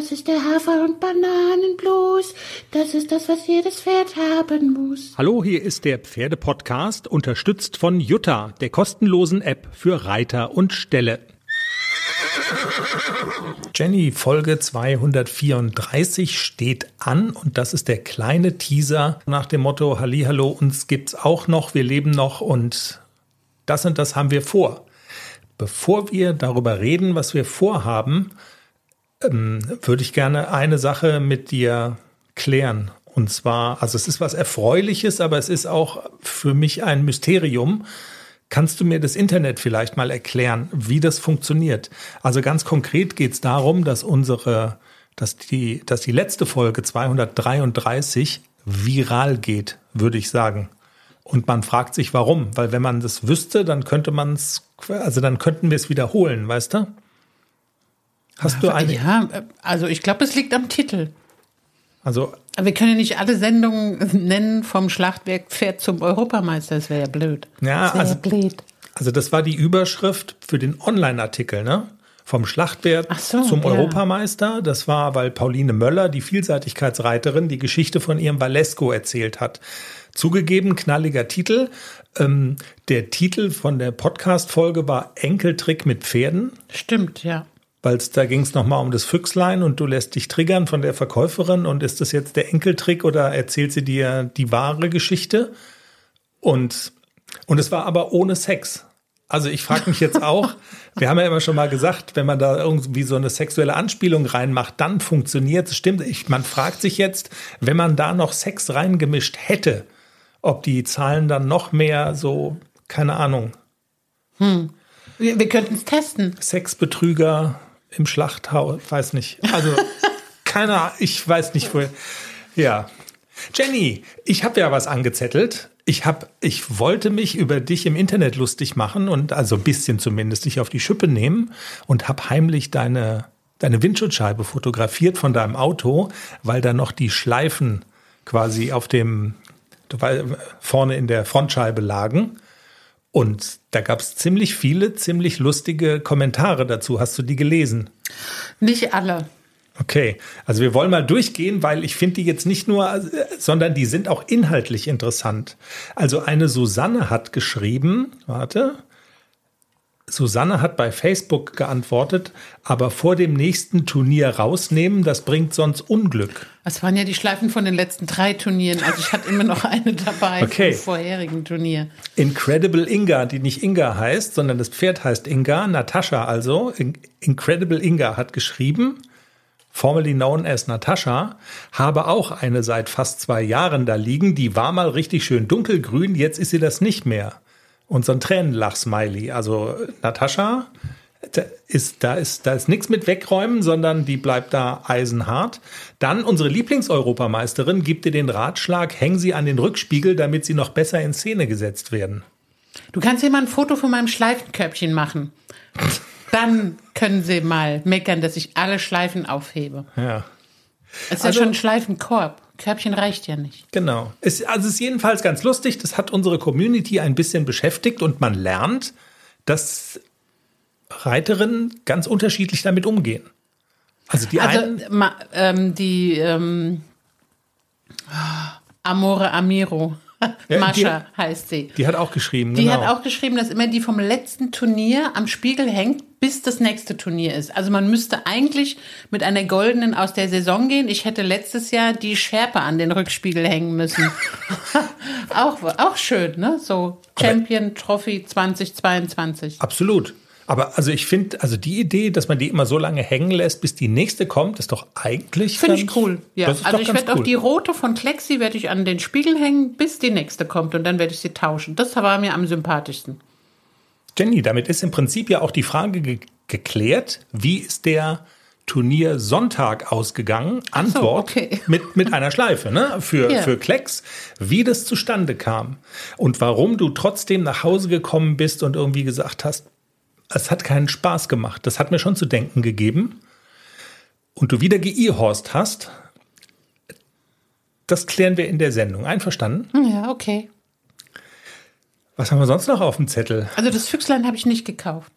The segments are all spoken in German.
Das ist der Hafer- und Bananenblues. Das ist das, was jedes Pferd haben muss. Hallo, hier ist der Pferdepodcast, unterstützt von Jutta, der kostenlosen App für Reiter und Ställe. Jenny, Folge 234 steht an und das ist der kleine Teaser nach dem Motto Hallo, uns gibt's auch noch, wir leben noch und das und das haben wir vor. Bevor wir darüber reden, was wir vorhaben, ähm, würde ich gerne eine Sache mit dir klären. Und zwar, also es ist was Erfreuliches, aber es ist auch für mich ein Mysterium. Kannst du mir das Internet vielleicht mal erklären, wie das funktioniert? Also ganz konkret geht es darum, dass unsere, dass die, dass die letzte Folge 233 viral geht, würde ich sagen. Und man fragt sich, warum? Weil wenn man das wüsste, dann könnte man es, also dann könnten wir es wiederholen, weißt du? Hast du eine? Ja, also ich glaube, es liegt am Titel. Also. Aber wir können ja nicht alle Sendungen nennen vom Schlachtwerk Pferd zum Europameister. Das wäre ja blöd. Ja, also, blöd. also das war die Überschrift für den Online-Artikel, ne? Vom Schlachtwerk so, zum ja. Europameister. Das war, weil Pauline Möller, die Vielseitigkeitsreiterin, die Geschichte von ihrem Valesco erzählt hat. Zugegeben, knalliger Titel. Ähm, der Titel von der Podcast-Folge war Enkeltrick mit Pferden. Stimmt, ja weil da ging es nochmal um das Füchslein und du lässt dich triggern von der Verkäuferin und ist das jetzt der Enkeltrick oder erzählt sie dir die wahre Geschichte? Und, und es war aber ohne Sex. Also ich frage mich jetzt auch, wir haben ja immer schon mal gesagt, wenn man da irgendwie so eine sexuelle Anspielung reinmacht, dann funktioniert es. Stimmt, ich, man fragt sich jetzt, wenn man da noch Sex reingemischt hätte, ob die Zahlen dann noch mehr so, keine Ahnung. Hm. Wir, wir könnten es testen. Sexbetrüger, im Schlachthaus, weiß nicht. Also, keiner, ich weiß nicht, wo. Ja. Jenny, ich habe ja was angezettelt. Ich habe, ich wollte mich über dich im Internet lustig machen und also ein bisschen zumindest dich auf die Schippe nehmen und habe heimlich deine deine Windschutzscheibe fotografiert von deinem Auto, weil da noch die Schleifen quasi auf dem vorne in der Frontscheibe lagen. Und da gab es ziemlich viele, ziemlich lustige Kommentare dazu. Hast du die gelesen? Nicht alle. Okay, also wir wollen mal durchgehen, weil ich finde die jetzt nicht nur, sondern die sind auch inhaltlich interessant. Also eine Susanne hat geschrieben, warte, Susanne hat bei Facebook geantwortet, aber vor dem nächsten Turnier rausnehmen, das bringt sonst Unglück. Das waren ja die Schleifen von den letzten drei Turnieren. Also ich hatte immer noch eine dabei okay. vom vorherigen Turnier. Incredible Inga, die nicht Inga heißt, sondern das Pferd heißt Inga, Natascha also. Incredible Inga hat geschrieben, formerly known as Natascha, habe auch eine seit fast zwei Jahren da liegen. Die war mal richtig schön dunkelgrün, jetzt ist sie das nicht mehr und so ein Tränenlach-Smiley. Also Natascha da ist, da ist, da ist nichts mit wegräumen, sondern die bleibt da eisenhart. Dann unsere Lieblingseuropameisterin gibt dir den Ratschlag, häng sie an den Rückspiegel, damit sie noch besser in Szene gesetzt werden. Du kannst dir mal ein Foto von meinem Schleifenkörbchen machen. Dann können sie mal meckern, dass ich alle Schleifen aufhebe. Ja. Es ist also, ja schon ein Schleifenkorb. Körbchen reicht ja nicht. Genau. Es, also es ist jedenfalls ganz lustig. Das hat unsere Community ein bisschen beschäftigt und man lernt, dass Reiterinnen ganz unterschiedlich damit umgehen. Also die also, einen. Ma, ähm, die ähm, Amore Amiro. Mascha heißt sie. Die hat auch geschrieben. Die genau. hat auch geschrieben, dass immer die vom letzten Turnier am Spiegel hängt, bis das nächste Turnier ist. Also man müsste eigentlich mit einer goldenen aus der Saison gehen. Ich hätte letztes Jahr die Schärpe an den Rückspiegel hängen müssen. auch, auch schön, ne? So Champion Aber Trophy 2022. Absolut. Aber also ich finde, also die Idee, dass man die immer so lange hängen lässt, bis die nächste kommt, ist doch eigentlich. Finde ich cool. Ja. Also ich werde cool. auch die rote von Klexi werde ich an den Spiegel hängen, bis die nächste kommt und dann werde ich sie tauschen. Das war mir am sympathischsten. Jenny, damit ist im Prinzip ja auch die Frage ge geklärt, wie ist der Turnier Sonntag ausgegangen? Antwort so, okay. mit, mit einer Schleife ne? für, yeah. für Klecks, wie das zustande kam und warum du trotzdem nach Hause gekommen bist und irgendwie gesagt hast, es hat keinen Spaß gemacht. Das hat mir schon zu denken gegeben. Und du wieder geirhorst hast, das klären wir in der Sendung. Einverstanden? Ja, okay. Was haben wir sonst noch auf dem Zettel? Also das Füchslein habe ich nicht gekauft.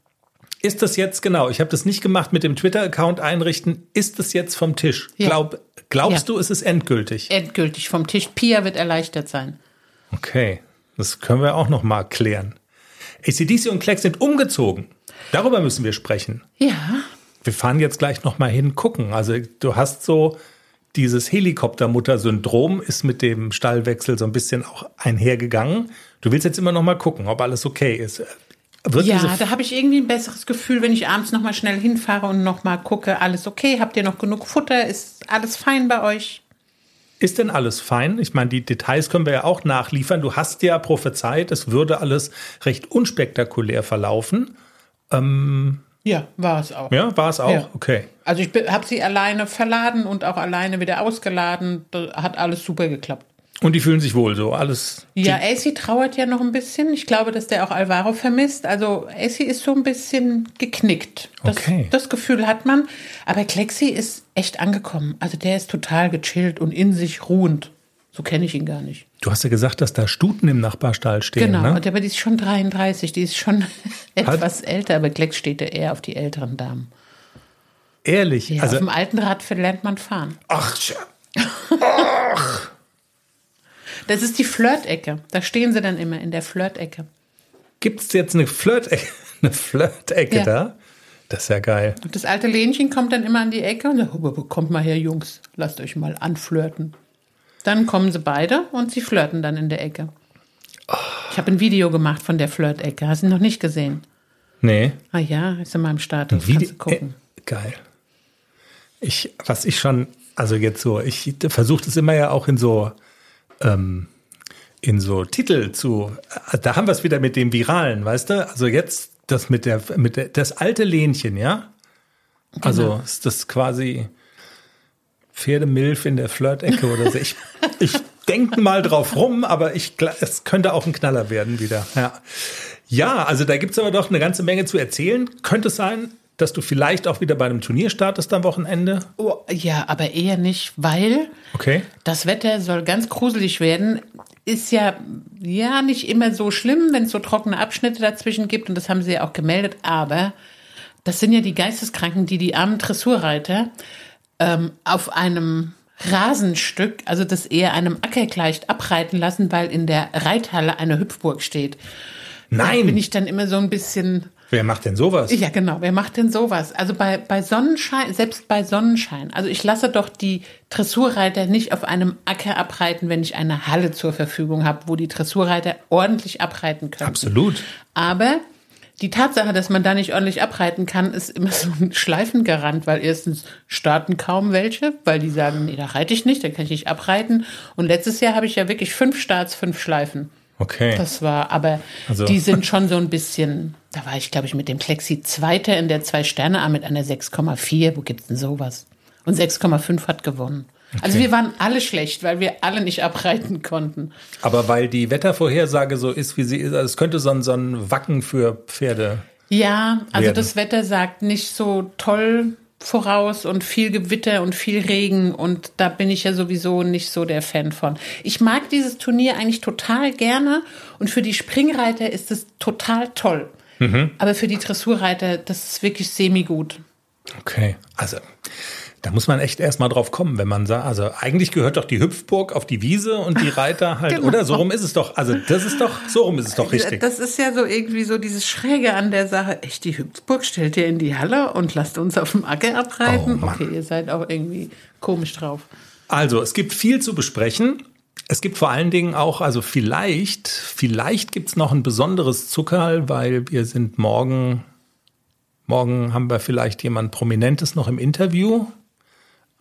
Ist das jetzt, genau, ich habe das nicht gemacht mit dem Twitter-Account einrichten. Ist das jetzt vom Tisch? Ja. Glaub, glaubst Ja. du, ist es endgültig? Endgültig vom Tisch. Pia wird erleichtert sein. Okay, das können wir auch noch mal klären. ACDC und Kleck sind umgezogen. Darüber müssen wir sprechen. Ja, Wir fahren jetzt gleich noch mal hin gucken. Also du hast so dieses Helikoptermutter-Syndrom ist mit dem Stallwechsel so ein bisschen auch einhergegangen. Du willst jetzt immer noch mal gucken, ob alles okay ist. Wird ja, da habe ich irgendwie ein besseres Gefühl, wenn ich abends noch mal schnell hinfahre und noch mal gucke, alles okay, habt ihr noch genug Futter, ist alles fein bei euch? Ist denn alles fein? Ich meine, die Details können wir ja auch nachliefern. Du hast ja prophezeit, es würde alles recht unspektakulär verlaufen. Ja, war es auch. Ja, war es auch? Ja. Okay. Also ich habe sie alleine verladen und auch alleine wieder ausgeladen. Da hat alles super geklappt. Und die fühlen sich wohl so. Alles. Ja, AC trauert ja noch ein bisschen. Ich glaube, dass der auch Alvaro vermisst. Also AC ist so ein bisschen geknickt. Das, Okay. das Gefühl hat man. Aber Klexi ist echt angekommen. Also der ist total gechillt und in sich ruhend. So kenne ich ihn gar nicht. Du hast ja gesagt, dass da Stuten im Nachbarstall stehen. Genau, Ne? aber die ist schon 33, die ist schon etwas älter, aber Klecks steht ja eher auf die älteren Damen. Ehrlich. Ja, also, auf dem alten Rad lernt man fahren. ach, Scha- Das ist die Flirtecke. Da stehen sie dann immer in der Flirtecke. gibt's jetzt eine Flirt-Ecke eine Flirt-Ecke Ja. da? Das ist ja geil. Und das alte Lenchen kommt dann immer an die Ecke und sagt, "Oh, kommt mal her, Jungs, lasst euch mal anflirten. Dann kommen sie beide und sie flirten dann in der Ecke. Ich habe ein Video gemacht von der Flirtecke. Hast du noch nicht gesehen? Nee. Ah ja, ist in meinem Status. Wie Kannst du gucken. Äh, geil. Ich, was ich schon, also jetzt so, ich versuche das immer ja auch in so, ähm, in so Titel zu, äh, da haben wir es wieder mit dem Viralen, weißt du? Also jetzt das mit der, mit der, das alte Lehnchen, ja? Also Genau. ist das quasi Pferdemilf in der Flirtecke oder so. Ich, ich denke mal drauf rum, aber ich, es könnte auch ein Knaller werden wieder. Ja, ja also da gibt es aber doch eine ganze Menge zu erzählen. Könnte es sein, dass du vielleicht auch wieder bei einem Turnier startest am Wochenende? Oh, ja, aber eher nicht, weil Okay. das Wetter soll ganz gruselig werden. Ist ja, ja nicht immer so schlimm, wenn es so trockene Abschnitte dazwischen gibt und das haben sie ja auch gemeldet, aber das sind ja die Geisteskranken, die die armen Dressurreiter ähm, auf einem Rasenstück, also das eher einem Acker gleicht, abreiten lassen, weil in der Reithalle eine Hüpfburg steht. Da bin Nein. ich dann immer so ein bisschen, Wer macht denn sowas? ja, genau. Wer macht denn sowas? Also bei, bei Sonnenschein, selbst bei Sonnenschein. Also ich lasse doch die Dressurreiter nicht auf einem Acker abreiten, wenn ich eine Halle zur Verfügung habe, wo die Dressurreiter ordentlich abreiten können. Absolut. Aber die Tatsache, dass man da nicht ordentlich abreiten kann, ist immer so ein Schleifengarant, weil erstens starten kaum welche, weil die sagen, nee, da reite ich nicht, da kann ich nicht abreiten. Und letztes Jahr habe ich ja wirklich fünf Starts, fünf Schleifen. Okay. Das war, aber Also- die sind schon so ein bisschen, da war ich, glaube ich, mit dem Klexi Zweiter in der Zwei-Sterne-A mit einer 6,4. Wo gibt's denn sowas? Und 6,5 hat gewonnen. Also wir waren alle schlecht, weil wir alle nicht abreiten konnten. Aber weil die Wettervorhersage so ist, wie sie ist, also es könnte so ein, so ein Wacken für Pferde. Ja, also werden. das Wetter sagt nicht so toll voraus und viel Gewitter und viel Regen und da bin ich ja sowieso nicht so der Fan von. Ich mag dieses Turnier eigentlich total gerne und für die Springreiter ist es total toll. Aber für die Dressurreiter, das ist wirklich semi-gut. Okay. Also, da muss man echt erstmal drauf kommen, wenn man sagt, also eigentlich gehört doch die Hüpfburg auf die Wiese und die Reiter halt, Genau. oder? So rum ist es doch. Also, das ist doch, so rum ist es doch richtig. Das ist ja so irgendwie so dieses Schräge an der Sache. Echt, die Hüpfburg stellt ihr in die Halle und lasst uns auf dem Acker abreiten. Oh, okay, ihr seid auch irgendwie komisch drauf. Also, es gibt viel zu besprechen. Es gibt vor allen Dingen auch, also vielleicht, vielleicht gibt's noch ein besonderes Zuckerl, weil wir sind morgen, morgen haben wir vielleicht jemand Prominentes noch im Interview.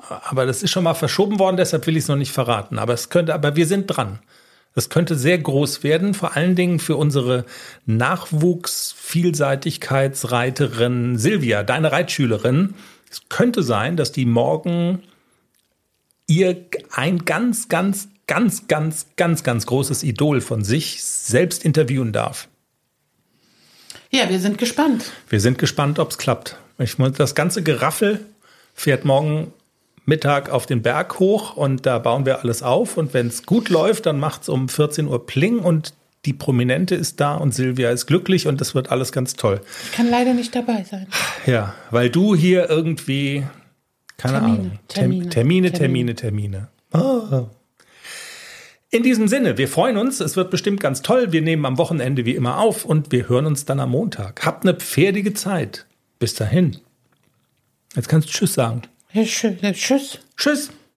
Aber das ist schon mal verschoben worden, deshalb will ich es noch nicht verraten. Aber es könnte, aber wir sind dran. Das könnte sehr groß werden, vor allen Dingen für unsere Nachwuchs-Vielseitigkeitsreiterin Silvia, deine Reitschülerin. Es könnte sein, dass die morgen ihr ein ganz, ganz, ganz, ganz, ganz, ganz großes Idol von sich selbst interviewen darf. Ja, wir sind gespannt. Wir sind gespannt, ob es klappt. Ich muss, das ganze Geraffel fährt morgen Mittag auf den Berg hoch und da bauen wir alles auf. Und wenn es gut läuft, dann macht es um 14 Uhr Pling und die Prominente ist da und Silvia ist glücklich und das wird alles ganz toll. Ich kann leider nicht dabei sein. Ja, weil du hier irgendwie, keine Termine, Ahnung, Termine, Termine, Termine, Termine, Termine. Ah. In diesem Sinne, wir freuen uns. Es wird bestimmt ganz toll. Wir nehmen am Wochenende wie immer auf und wir hören uns dann am Montag. Habt eine pferdige Zeit. Bis dahin. Jetzt kannst du Tschüss sagen. Tschüss. Tschüss.